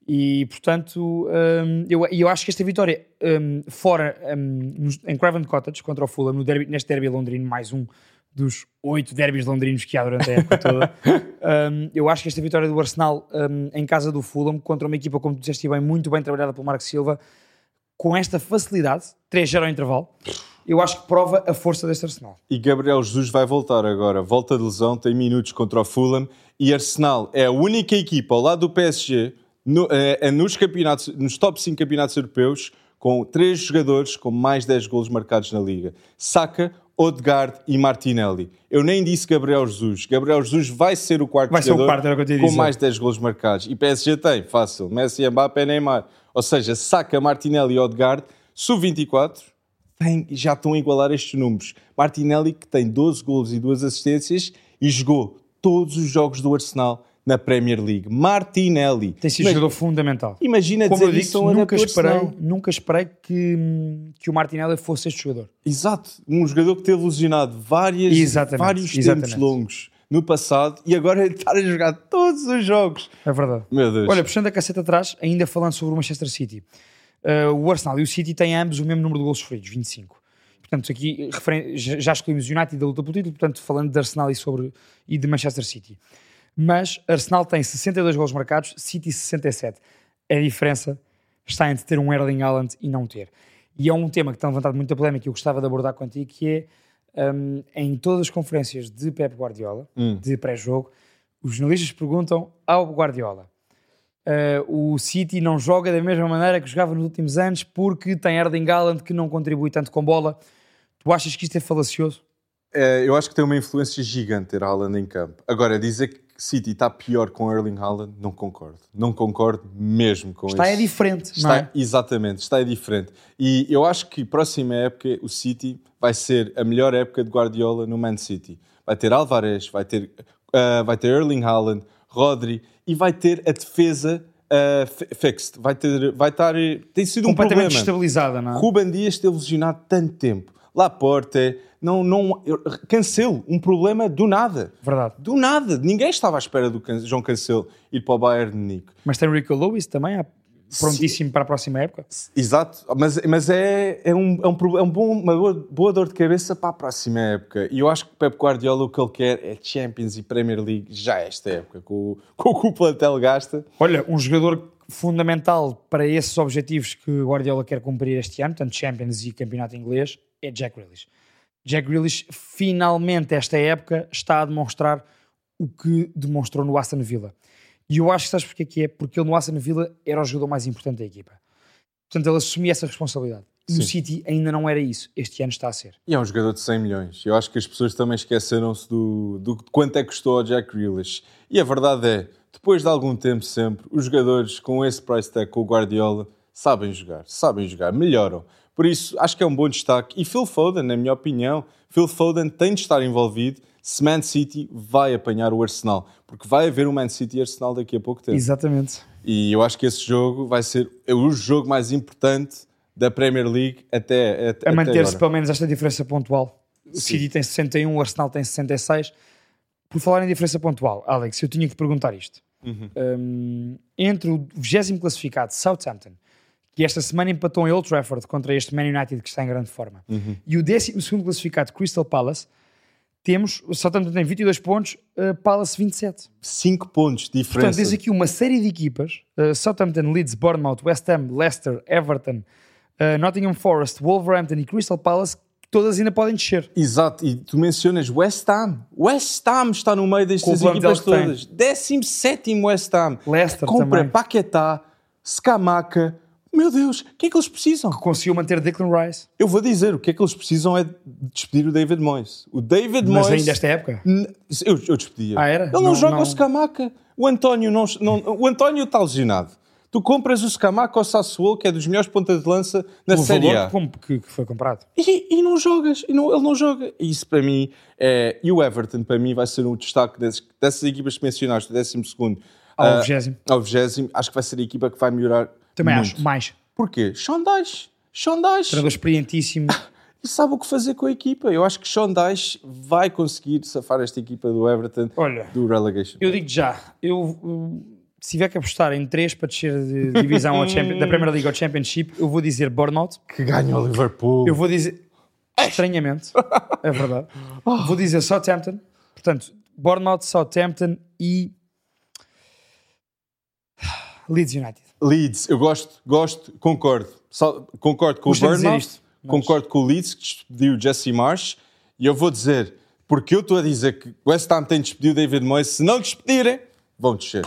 E portanto, hum, eu, eu acho que esta vitória hum, fora nos- em Craven Cottage contra o Fulham, no derby- neste derby londrino, mais um dos oito derbys londrinos que há durante a época toda, hum, eu acho que esta vitória do Arsenal hum, em casa do Fulham contra uma equipa, como tu disseste bem, muito bem trabalhada pelo Marco Silva, com esta facilidade, 3-0 ao intervalo, eu acho que prova a força deste Arsenal. E Gabriel Jesus vai voltar agora. Volta de lesão, tem minutos contra o Fulham. E Arsenal é a única equipa ao lado do PSG no- é- é nos, campeonatos, nos top 5 campeonatos europeus com três jogadores com mais 10 golos marcados na Liga. Saka, Odegaard e Martinelli. Eu nem disse Gabriel Jesus. Gabriel Jesus vai ser o quarto Vai o jogador quarto, o ia com dizer. mais 10 golos marcados. E PSG tem, fácil. Messi, Mbappé, Neymar. Ou seja, Saka, Martinelli e Odegaard, sub-24, tem- já estão a igualar estes números. Martinelli, que tem 12 golos e 2 assistências e jogou todos os jogos do Arsenal na Premier League. Martinelli. Tem sido Mas jogador fundamental. Imagina Como eu dizer disse, isso a um nunca esperei, nunca esperei que, que o Martinelli fosse este jogador. Exato. Um jogador que teve lesionado várias, Exatamente, vários exatamente. tempos longos no passado e agora está a jogar todos os jogos. É verdade. Meu Deus. Olha, puxando a caceta atrás, ainda falando sobre o Manchester City, uh, o Arsenal e o City têm ambos o mesmo número de gols sofridos, 25. Portanto, aqui já excluímos o United da luta pelo título, portanto, falando de Arsenal e, sobre, e de Manchester City. Mas Arsenal tem 62 gols marcados, City 67. A diferença está entre ter um Erling Haaland e não ter. E é um tema que tem levantado muita polémica e eu gostava de abordar contigo, que é, um, em todas as conferências de Pep Guardiola, de pré-jogo, os jornalistas perguntam ao Guardiola Uh, o City não joga da mesma maneira que jogava nos últimos anos porque tem Erling Haaland que não contribui tanto com bola. Tu achas que isto é falacioso? É, eu acho que tem uma influência gigante ter Haaland em campo. Agora, dizer que City está pior com Erling Haaland, não concordo. Não concordo mesmo com Está isso. é diferente, Está, é? Exatamente, está é diferente. E eu acho que próxima época o City vai ser a melhor época de Guardiola no Man City. Vai ter Alvarez, vai ter, ah, vai ter Erling Haaland, Rodri e vai ter a defesa ah, fi- fixed. Vai, ter, vai estar. Tem sido um Completamente problema. estabilizada, não é? Ruben Dias esteve lesionado tanto tempo. Laporte, não, não, Cancelo, um problema do nada. Verdade. Do nada. Ninguém estava à espera do Can- João Cancelo ir para o Bayern de Munique. Mas tem Rico Lewis também, prontíssimo para a próxima época. Exato, mas, mas é, é, um, é, um, é um bom, uma boa, boa dor de cabeça para a próxima época. E eu acho que Pep Guardiola o que ele quer é Champions e Premier League já esta época, com, o- com o que o plantel gasta. Olha, um jogador fundamental para esses objetivos que o Guardiola quer cumprir este ano, tanto Champions e Campeonato Inglês, é Jack Grealish. Jack Grealish finalmente esta época está a demonstrar o que demonstrou no Aston Villa. E eu acho que sabes porque é que é? Porque ele no Aston Villa era o jogador mais importante da equipa. Portanto, ele assumia essa responsabilidade. E no City ainda não era isso. Este ano está a ser. E é um jogador de 100 milhões. Eu acho que as pessoas também esqueceram-se do, do quanto é que custou ao Jack Grealish. E a verdade é, depois de algum tempo sempre, os jogadores com esse price tag, com o Guardiola, sabem jogar. Sabem jogar, melhoram. Por isso, acho que é um bom destaque. E Phil Foden, na minha opinião, Phil Foden tem de estar envolvido se Man City vai apanhar o Arsenal. Porque vai haver um Man City e Arsenal daqui a pouco tempo. Exatamente. E eu acho que esse jogo vai ser o jogo mais importante da Premier League até, até A manter-se pelo menos esta diferença pontual. O City tem 61, o Arsenal tem 66. Por falar em diferença pontual, Alex, eu tinha que perguntar isto. Uhum. Um, entre o 20 classificado Southampton, que esta semana empatou em Old Trafford contra este Man United que está em grande forma, Uhum. e o 12 classificado Crystal Palace, temos o Southampton tem 22 pontos, uh, Palace 27. 5 pontos de Portanto, diferença. tens aqui uma série de equipas: uh, Southampton, Leeds, Bournemouth, West Ham, Leicester, Everton, uh, Nottingham Forest, Wolverhampton e Crystal Palace, que todas ainda podem descer. Exato, e tu mencionas West Ham. West Ham está no meio destas equipas todas. 17 West Ham. Leicester Compra também. Paquetá, Scamaca. Meu Deus, o que é que eles precisam? Conseguiu manter Declan Rice, Eu vou dizer, o que é que eles precisam é de despedir o David Moyes. O David mas Moyes... ainda esta época. Eu, eu despedia. Ah, era? Ele não, Não- joga não- o Scamaca. O António não, não- o António está lesionado. Tu compras o Scamaca ao Sassuolo, que é dos melhores pontas de lança na o Série A. que, que- que foi comprado. E, e não jogas, e não- ele não joga. E Isso para mim é. E o Everton, para mim, vai ser um destaque desses- dessas equipas que mencionaste, do 12 Ao ah, 20º. ao 20 Acho que vai ser a equipa que vai melhorar. Também muito. acho, mais. Porquê? Sean Dyche. Sean Dyche. Treinador experientíssimo. E sabe o que fazer com a equipa. Eu acho que Sean Dyche vai conseguir safar esta equipa do Everton Olha, do relegation. eu digo já, eu, se tiver que apostar em três para descer de divisão da Premier League ao Championship, eu vou dizer Bournemouth, Que ganha o Liverpool. eu vou dizer, estranhamente, é verdade, vou dizer Southampton, portanto, Bournemouth, Southampton e Leeds United. Leeds, eu gosto, gosto, concordo. Concordo com Custa o isto, mas- concordo com o Leeds, que despediu o Jesse Marsh, e eu vou dizer, porque eu estou a dizer que o West Ham tem de despedir o David Moyes, se não despedirem, vão descer.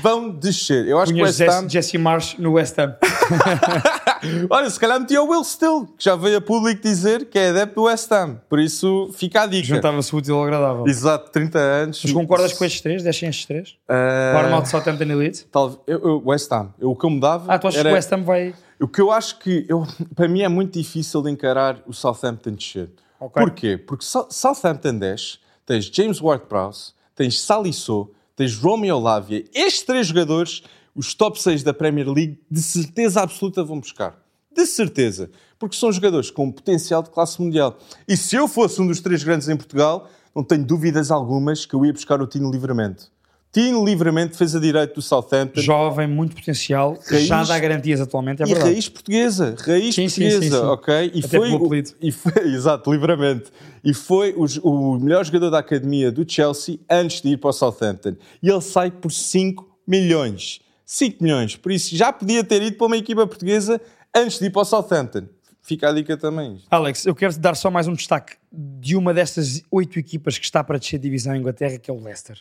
Vão descer. Eu acho que o West Ham... Jesse Marsh no West Ham. Olha, se calhar metia o Will Still, que já veio a público dizer que é adepto do West Ham. Por isso, fica a dica. Juntava-se útil ao agradável. Exato, 30 anos. Mas concordas com estes três? Descem estes três? Ah, Bournemouth, Southampton e Leeds? talvez- eu, eu- West Ham. Eu, o que eu mudava Ah, tu achas era... que o West Ham vai... O que eu acho que, eu, para mim, é muito difícil de encarar o Southampton descer. Ok. Porquê? Porque Sou- Southampton desce, tens James Ward-Prowse, tens Salisso, tens Romeo Lavia. Estes três jogadores, os top 6 da Premier League, de certeza absoluta vão buscar. De certeza. Porque são jogadores com potencial de classe mundial. E se eu fosse um dos três grandes em Portugal, não tenho dúvidas algumas que eu ia buscar o Tino Livramento. Tino Livramento, defesa direito do Southampton. Jovem, muito potencial, Raiz- já dá garantias atualmente, é E verdade. raiz portuguesa, raiz Sim, portuguesa, sim, sim. ok? E Até foi, o- e foi, exato, livremente. E foi o, o melhor jogador da academia do Chelsea antes de ir para o Southampton. E ele sai por 5 milhões. 5 milhões. Por isso já podia ter ido para uma equipa portuguesa antes de ir para o Southampton. Fica a dica também. Alex, eu quero dar só mais um destaque de uma destas oito equipas que está para descer de divisão em Inglaterra, que é o Leicester.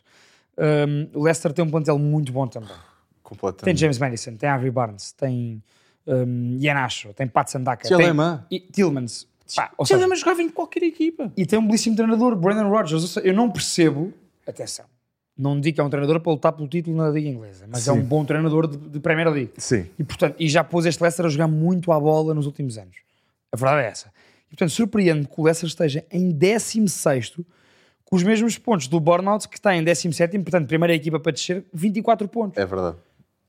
Um, o Leicester tem um plantel muito bom também. Tem Completamente. James Madison, tem Harvey Barnes, tem um, Ianacho, tem Pat Sandaka, tem Tielemans. e Tillmans. Pá, Tielemans jogava em qualquer equipa. e tem um belíssimo treinador, Brandon Rodgers. Ou seja, eu não percebo, atenção, não digo que é um treinador para lutar pelo título na Liga Inglesa, mas é Sim. um bom treinador de, de Premier League. Sim. E, portanto, e já pôs este Leicester a jogar muito à bola nos últimos anos. A verdade é essa. E, portanto, surpreende que o Leicester esteja em 16 com os mesmos pontos do Bournemouth, que está em 17 portanto, primeira equipa para descer, 24 pontos. É verdade.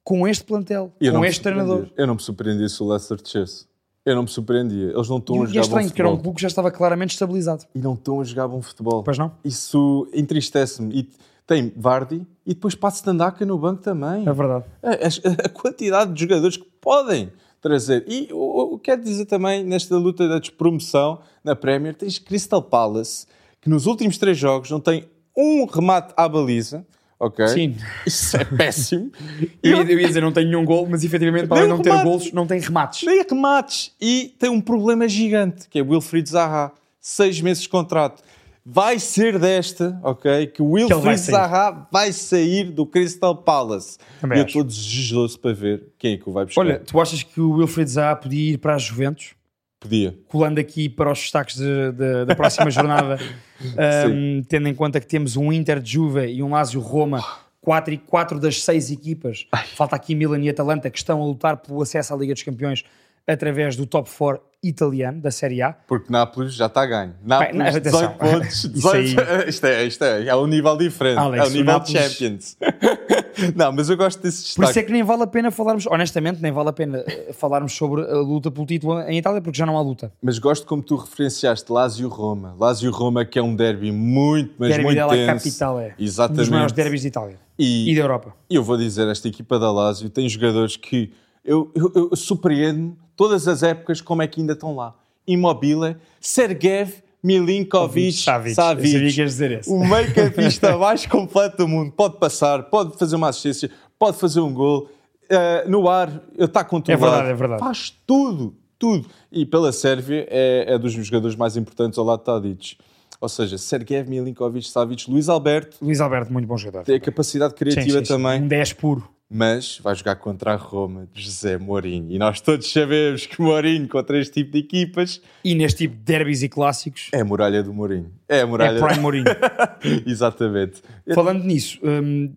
Com este plantel, Eu com este treinador. Eu não me surpreendia se o Leicester descesse. Eu não me surpreendia. Eles não estão a E, e é jogar bom estranho, porque era um futebol. clube que já estava claramente estabilizado. E não estão a jogar bom futebol. Pois não? Isso entristece-me. E tem Vardy e depois Pat Standaka no banco também. É verdade. A, a- a quantidade de jogadores que podem trazer. E o, o quero dizer também, nesta luta da despromoção na Premier, tens Crystal Palace, que nos últimos três jogos não tem um remate à baliza, ok? Sim. Isso é péssimo. Eu, eu ia dizer, não tem nenhum gol, mas efetivamente, para Nem além de não ter golos, não tem remates. Nem remates. E tem um problema gigante, que é Wilfried Zaha. Seis meses de contrato. Vai ser desta, ok? Que o Wilfried sair. Zaha vai sair do Crystal Palace. Também e eu acho. estou desejoso para ver quem é que o vai buscar. Olha, tu achas que o Wilfried Zaha podia ir para a Juventus? Podia. colando aqui para os destaques de- de- da próxima jornada, um, tendo em conta que temos um Inter de Juve e um Lazio Roma, quatro, e quatro das seis equipas, falta aqui Milan e Atalanta, que estão a lutar pelo acesso à Liga dos Campeões através do top 4 italiano da Série A. Porque Nápoles já está a ganho. Nápoles, não, atenção. 18 pontos. Isso 18... isto, é, isto é, é um nível diferente. Alex, é um nível Nápoles- de Champions. não, mas eu gosto desse Por isso é destaque. que nem vale a pena falarmos, honestamente, nem vale a pena eh, falarmos sobre a luta pelo título em Itália, porque já não há luta. Mas gosto como tu referenciaste Lazio-Roma. Lazio-Roma que é um derby muito, mas Derby muito della tenso. Capitale. Um Exatamente. dos maiores derbys de Itália E, e da Europa. E eu vou dizer, esta equipa da Lazio tem jogadores que eu, eu, eu surpreendo todas as épocas como é que ainda estão lá. Immobile, Sergev, Milinkovic, Savic. Savic. O meio-campista mais completo do mundo. Pode passar, pode fazer uma assistência, pode fazer um gol. Eh, no ar, está controlado. É verdade, é verdade. Faz tudo, tudo. E pela Sérvia é, é dos jogadores mais importantes ao lado de Tadic. Ou seja, Sergev, Milinkovic, Savic, Luís Alberto, Luís Alberto, muito bom jogador. tem a capacidade criativa Sim, sim, sim. também Um 10 puro. Mas vai jogar contra a Roma de José Mourinho. E nós todos sabemos que Mourinho contra este tipo de equipas E neste tipo de derbys e clássicos, é a muralha do Mourinho. É a é muralha. Prime Mourinho. Exatamente. Falando nisso, hum,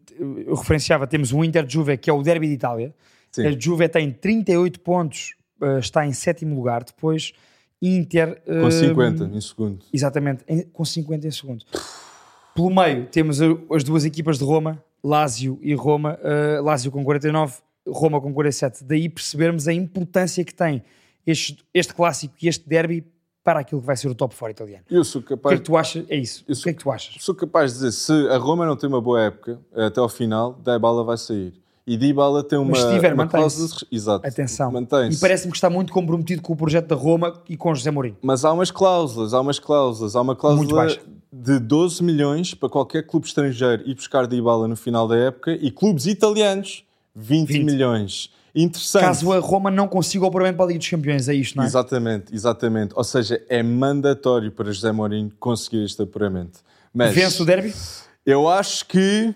eu referenciava, temos o Inter de Juve, que é o derby de Itália. Sim. A Juve tem 38 pontos, uh, está em sétimo lugar. Depois, Inter... Com hum, 50 em segundo. Exatamente, com 50 em segundo. Pelo meio, temos as duas equipas de Roma, Lazio e Roma. uh, Lazio com 49, Roma com 47. Daí percebermos a importância que tem este, este clássico e este derby para aquilo que vai ser o top 4 italiano. Eu sou O que é capaz, que tu achas? É isso. Isso- O que é que tu achas? sou capaz de dizer, se a Roma não tem uma boa época, até ao final, Dybala vai sair. E Dybala tem uma, Mas se tiver, uma cláusula... de- Exato. Atenção. E parece-me que está muito comprometido com o projeto da Roma e com José Mourinho. Mas há umas cláusulas, há umas cláusulas. Há uma cláusula de 12 milhões para qualquer clube estrangeiro ir buscar Dybala no final da época e clubes italianos 20, 20. milhões. Interessante. Caso a Roma não consiga o apuramento para a Liga dos Campeões, é isto, não é? Exatamente, exatamente. Ou seja, é mandatório para José Mourinho conseguir este apuramento. Mas Vence o derby? eu acho que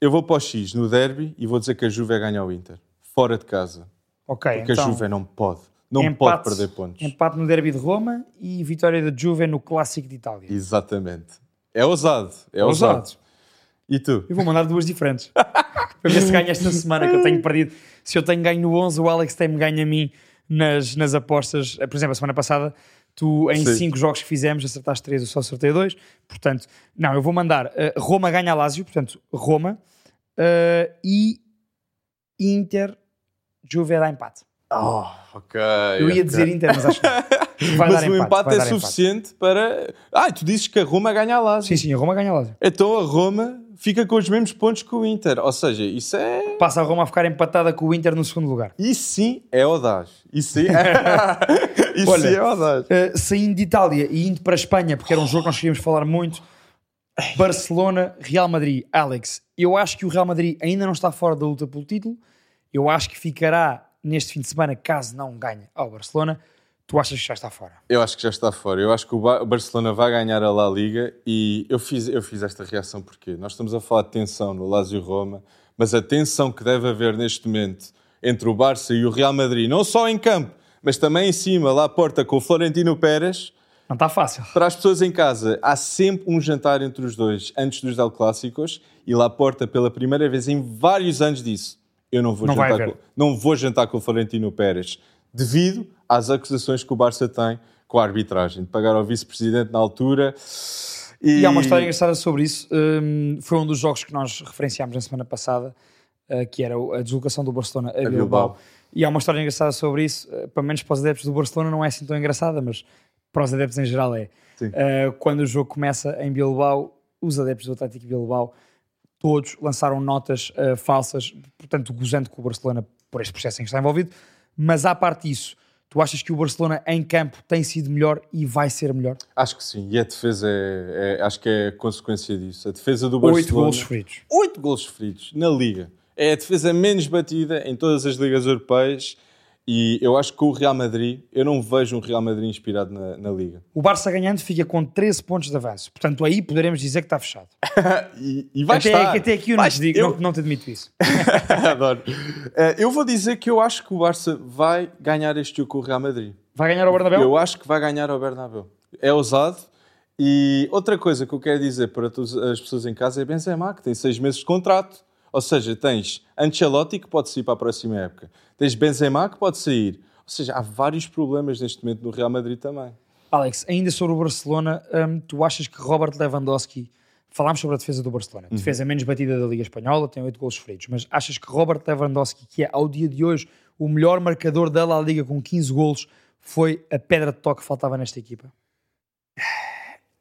eu vou para o X no derby e vou dizer que a Juve vai ganhar o Inter. Fora de casa. Ok, Porque então, a Juve não pode. Não empate, pode perder pontos. Empate no derby de Roma e vitória da Juve no Clássico de Itália. Exatamente. É ousado. É Ousado. ousado. E tu? Eu vou mandar duas diferentes. para ver se ganho esta semana que eu tenho perdido. Se eu tenho ganho no 11, o Alex tem-me ganho a mim nas, nas apostas. Por exemplo, a semana passada, tu em Sim. 5 jogos que fizemos acertaste 3, eu só acertei 2. Portanto, não, eu vou mandar uh, Roma ganha Lazio, portanto, Roma uh, e Inter, Juve dá empate. Oh, ok. Eu ia dizer Inter, mas acho que vai Mas dar o empate, empate é dar empate. suficiente para. Ah, tu dizes que a Roma ganha a Lazio. Sim, sim, a Roma ganha a Lazio. Então a Roma fica com os mesmos pontos que o Inter. Ou seja, isso é. Passa a Roma a ficar empatada com o Inter no segundo lugar. Isso sim é audaz. Isso sim é, isso Olha, sim é audaz. Uh, saindo de Itália e indo para a Espanha, porque era um jogo que nós queríamos falar muito. Barcelona, Real Madrid. Alex, eu acho que o Real Madrid ainda não está fora da luta pelo título. Eu acho que ficará neste fim de semana, caso não ganhe ao Barcelona. Tu achas que já está fora? Eu acho que já está fora. Eu acho que o Ba- o Barcelona vai ganhar a La Liga e eu fiz, eu fiz esta reação porque nós estamos a falar de tensão no Lazio Roma, mas a tensão que deve haver neste momento entre o Barça e o Real Madrid, não só em campo, mas também em cima, lá à porta com o Florentino Pérez, Não está fácil. para as pessoas em casa, há sempre um jantar entre os dois antes dos El Clássicos e lá à porta pela primeira vez em vários anos disso. Eu não vou, Não jantar, com, não vou jantar com o Florentino Pérez devido às acusações que o Barça tem com a arbitragem, de pagar ao vice-presidente na altura. E há uma história engraçada sobre isso. Um, foi um dos jogos que nós referenciámos na semana passada, uh, que era a deslocação do Barcelona a, Bilbao. Bilbao. E há uma história engraçada sobre isso. Uh, pelo menos para os adeptos do Barcelona não é assim tão engraçada, mas para os adeptos em geral é. Uh, quando o jogo começa em Bilbao, os adeptos do Atlético Bilbao todos lançaram notas uh, falsas, portanto, gozando com o Barcelona por este processo em que está envolvido. Mas à parte disso, Tu achas que o Barcelona em campo tem sido melhor e vai ser melhor? Acho que sim. E a defesa é, é- acho que é consequência disso. A defesa do Oito Barcelona. golos feridos. Oito golos feridos na Liga. É a defesa menos batida em todas as ligas europeias. E eu acho que o Real Madrid, eu não vejo um Real Madrid inspirado na, na Liga. O Barça ganhando fica com 13 pontos de avanço. Portanto, aí poderemos dizer que está fechado. E, e vai até, estar. até aqui eu não te digo, eu- não, não te admito isso. Adoro. Eh, eu vou dizer que eu acho que o Barça vai ganhar este jogo com o Real Madrid. Vai ganhar o Bernabéu? Eu acho que vai ganhar ao Bernabéu. É ousado. E outra coisa que eu quero dizer para todas as pessoas em casa é Benzema, que tem seis meses de contrato. Ou seja, tens Ancelotti, que pode sair para a próxima época. Tens Benzema, que pode sair. Ou seja, há vários problemas neste momento no Real Madrid também. Alex, ainda sobre o Barcelona, hum, tu achas que Robert Lewandowski, falámos sobre a defesa do Barcelona, Uhum. defesa menos batida da Liga Espanhola, tem 8 golos feridos, mas achas que Robert Lewandowski, que é ao dia de hoje o melhor marcador da La Liga com 15 golos, foi a pedra de toque que faltava nesta equipa?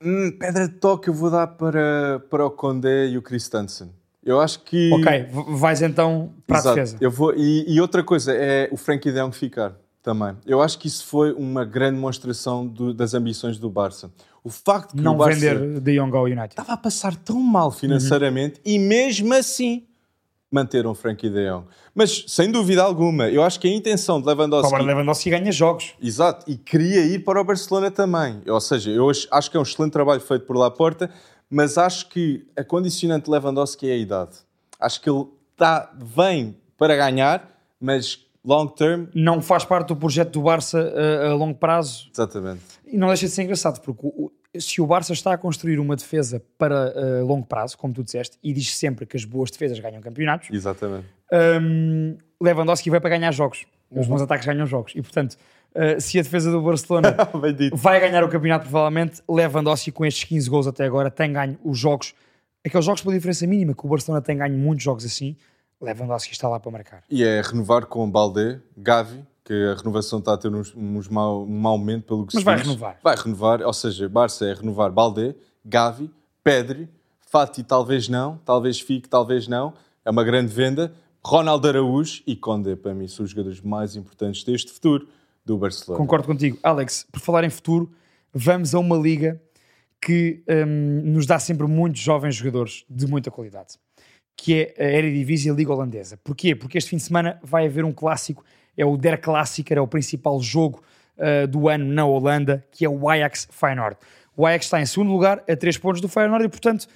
Hum, pedra de toque eu vou dar para, para o Condé e o Christensen. Eu acho que... Ok, vais então para Exato. a defesa. Eu vou, e, e outra coisa é o Frankie de Jong ficar também. Eu acho que isso foi uma grande demonstração do- das ambições do Barça. O facto que Não o Barça vender de Young ao United. estava a passar tão mal financeiramente e mesmo assim manteram o Frankie de Jong. Mas sem dúvida alguma, eu acho que a intenção de Lewandowski Robert Lewandowski ganha jogos. Exato, e queria ir para o Barcelona também. Ou seja, eu acho, acho que é um excelente trabalho feito por Laporta, mas acho que a condicionante de Lewandowski é a idade. Acho que ele tá, vem para ganhar, mas long term, Não faz parte do projeto do Barça uh, a, longo prazo. exatamente. E não deixa de ser engraçado, porque o- se o Barça está a construir uma defesa para uh, longo prazo, como tu disseste, e diz sempre que as boas defesas ganham campeonatos, Exatamente. um, Lewandowski vai para ganhar jogos. Os bons ataques ganham jogos. E, portanto, uh, se a defesa do Barcelona vai ganhar o campeonato, provavelmente, Lewandowski, com estes 15 gols até agora, tem ganho os jogos, aqueles jogos pela diferença mínima, que o Barcelona tem ganho muitos jogos assim, Lewandowski está lá para marcar. E é renovar com Balde, Gavi, que a renovação está a ter uns, uns mau, um mau momento pelo que Mas se vai diz. renovar. Vai renovar, ou seja, Barça é renovar Balde, Gavi, Pedri, Fati talvez não, talvez fique, talvez não. É uma grande venda. Ronaldo Araújo e Conde, para mim, são os jogadores mais importantes deste futuro do Barcelona. Concordo contigo. Alex, por falar em futuro, vamos a uma liga que hum, nos dá sempre muitos jovens jogadores de muita qualidade, que é a Eredivisie, a Liga Holandesa. Porquê? Porque este fim de semana vai haver um clássico, é o Der Klassiker, é o principal jogo uh, do ano na Holanda, que é o Ajax Feyenoord. O Ajax está em segundo lugar, a três pontos do Feyenoord, e portanto,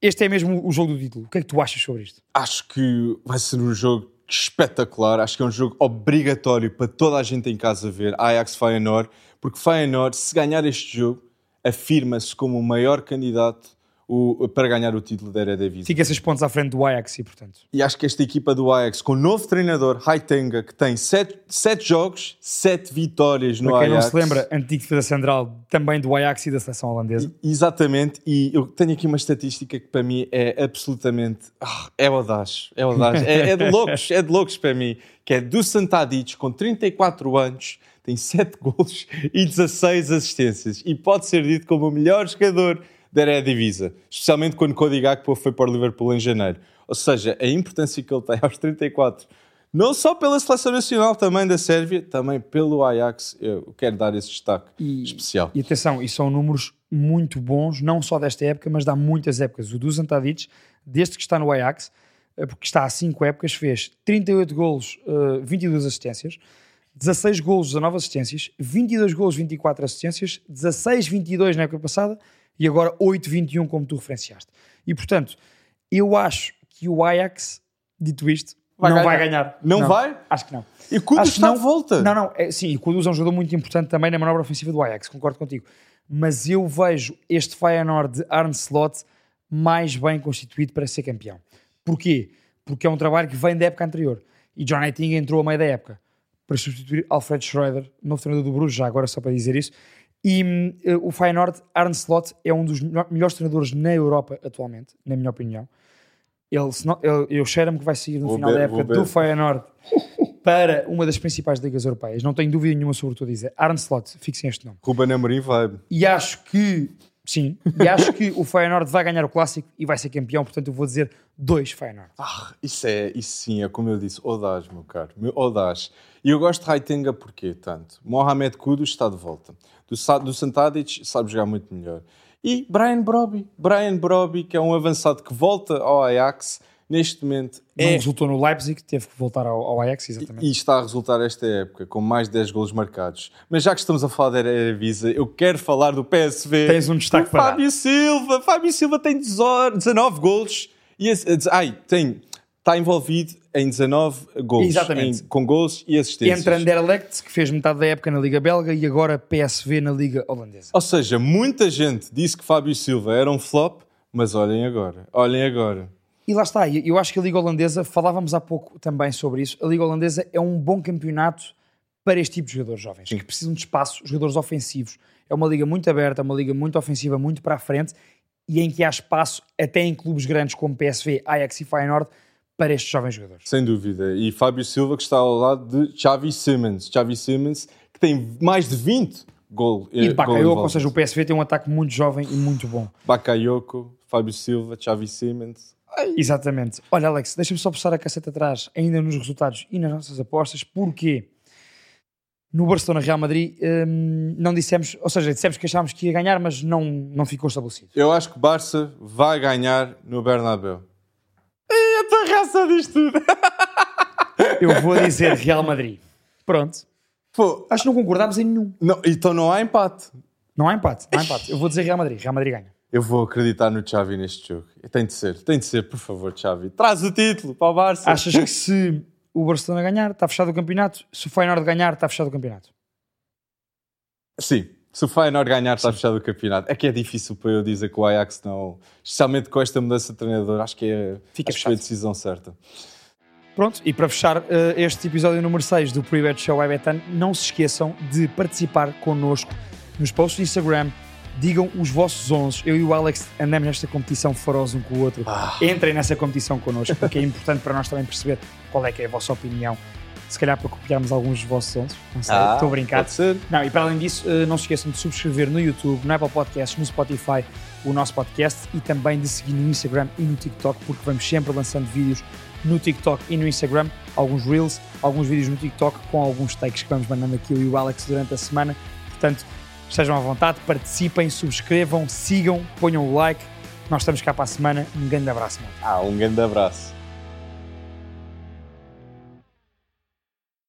este é mesmo o jogo do título. O que é que tu achas sobre isto? Acho que vai ser um jogo espetacular. Acho que é um jogo obrigatório para toda a gente em casa ver. Ajax Feyenoord, porque Feyenoord, se ganhar este jogo, afirma-se como o maior candidato o- para ganhar o título da Eredivisie. Fica seis pontos à frente do Ajax e, portanto, E acho que esta equipa do Ajax, com o novo treinador, Haitenga, que tem sete, jogos, sete vitórias no para quem Ajax. não se lembra, antigo defesa central também do Ajax e da seleção holandesa. Exatamente, e eu tenho aqui uma estatística que para mim é absolutamente. ah, é audaz, é audaz, é, é de loucos, é de loucos para mim. Que é do Santadic, com 34 anos, tem 7 golos e 16 assistências, e pode ser dito como o melhor jogador da Eredivisie, especialmente quando Cody Gakpo foi para o Liverpool em janeiro. Ou seja, a importância que ele tem aos 34, não só pela seleção nacional, também da Sérvia, também pelo Ajax, eu quero dar esse destaque E- especial. E atenção, e são números muito bons, não só desta época, mas de há muitas épocas. O Dusan Tadic, desde que está no Ajax, eh, porque está há 5 épocas, fez 38 golos, eh, 22 assistências, 16 golos, 19 assistências, 22 golos, 24 assistências, 16, 22 na época passada e agora 8, 21, como tu referenciaste. E portanto, eu acho que o Ajax, dito isto, Vai não ganhar. vai ganhar. Não vai? Acho que não. E o Kudus Acho está não. de volta. Não, não, é, sim, e Kudus é um jogador muito importante também na manobra ofensiva do Ajax, concordo contigo. Mas eu vejo este Feyenoord de Arne Slot mais bem constituído para ser campeão. Porquê? Porque é um trabalho que vem da época anterior. E John Eitinga entrou a meio da época para substituir Alfred Schroeder, novo treinador do Bruges, já agora só para dizer isso. E eh, o Feyenoord, Arne Slot, é um dos melhor- melhores treinadores na Europa atualmente, na minha opinião. Ele, não- ele- eu cheiro-me que vai sair no Vou final ver, da época do Feyenoord para uma das principais ligas europeias. Não tenho dúvida nenhuma sobre o que estou a dizer. Arne Slot, fixem este nome. Ruben Amorim vai. E acho que Sim. E acho que o Feyenoord vai ganhar o clássico e vai ser campeão, portanto eu vou dizer dois Feyenoord. Ah, isso é, isso sim, é como eu disse, audaz, meu caro, meu audaz. E eu gosto de Raitenga porquê tanto? Mohamed Kudus está de volta. Do, do Santadic sabe jogar muito melhor. E Brian Broby, Brian Broby, que é um avançado que volta ao Ajax, neste momento Não é resultou no Leipzig, teve que voltar ao, ao Ajax, exatamente. e está a resultar esta época com mais de 10 golos marcados. Mas já que estamos a falar da Eredivisie, eu quero falar do PSV. Tens um destaque para. Fábio Silva. Fábio Silva tem 18 19 golos e esse- ai, tem está envolvido em 19 golos, Exatamente. em- com golos e assistências. Entre Anderlecht, que fez metade da época na Liga Belga, e agora PSV na Liga Holandesa. Ou seja, muita gente disse que Fábio Silva era um flop, mas olhem agora, olhem agora. E lá está, eu acho que a Liga Holandesa, falávamos há pouco também sobre isso, a Liga Holandesa é um bom campeonato para este tipo de jogadores jovens, que precisam de espaço, jogadores ofensivos. É uma liga muito aberta, é uma liga muito ofensiva, muito para a frente, e em que há espaço, até em clubes grandes como PSV, Ajax e Feyenoord, para estes jovens jogadores. Sem dúvida. E Fábio Silva que está ao lado de Xavi Simmons. Xavi Simmons que tem mais de 20 gol, E de eh, Bakayoko, ou seja, o PSV tem um ataque muito jovem e muito bom. Bakayoko, Fábio Silva, Xavi Simmons. Ai, Exatamente. Olha, Alex, deixa-me só passar a caceta atrás, ainda nos resultados e nas nossas apostas, porque no Barcelona Real Madrid hum, não dissemos, ou seja, dissemos que achávamos que ia ganhar, mas não, não ficou estabelecido. Eu acho que Barça vai ganhar no Bernabéu. Ih, a tua raça diz tudo. Eu vou dizer Real Madrid. Pronto. Pô, Acho que não concordámos em nenhum. não, então não há empate. Não há empate, não há empate. Eu vou dizer Real Madrid. Real Madrid ganha. Eu vou acreditar no Xavi neste jogo. Tem de ser, tem de ser, por favor, Xavi. Traz o título para o Barça. Achas que se o Barcelona ganhar, está fechado o campeonato? Se o Feyenoord ganhar, está fechado o campeonato? Sim, se o Feyenoord ganhar, está fechado o campeonato. É que é difícil para eu dizer que o Ajax não... Especialmente com esta mudança de treinador, acho que é, Fica acho que foi a decisão certa. Pronto, e para fechar eh, este episódio número 6 do Pre-Bet Show Ibetan, não se esqueçam de participar connosco nos posts do Instagram. Digam os vossos 11. Eu e o Alex andamos nesta competição feroz um com o outro. Entrem nessa competição connosco, porque é importante para nós também perceber qual é que é a vossa opinião. Se calhar para copiarmos alguns dos vossos 11. Não sei, estou a brincar. Ah. Não, e para além disso, eh, não se esqueçam de subscrever no YouTube, no Apple Podcasts, no Spotify, o nosso podcast e também de seguir no Instagram e no TikTok, porque vamos sempre lançando vídeos no TikTok e no Instagram, alguns Reels, alguns vídeos no TikTok com alguns takes que vamos mandando aqui eu e o Alex durante a semana. Portanto, estejam à vontade, participem, subscrevam, sigam, ponham o like. Nós estamos cá para a semana. Um grande abraço, mano. Ah, um grande abraço.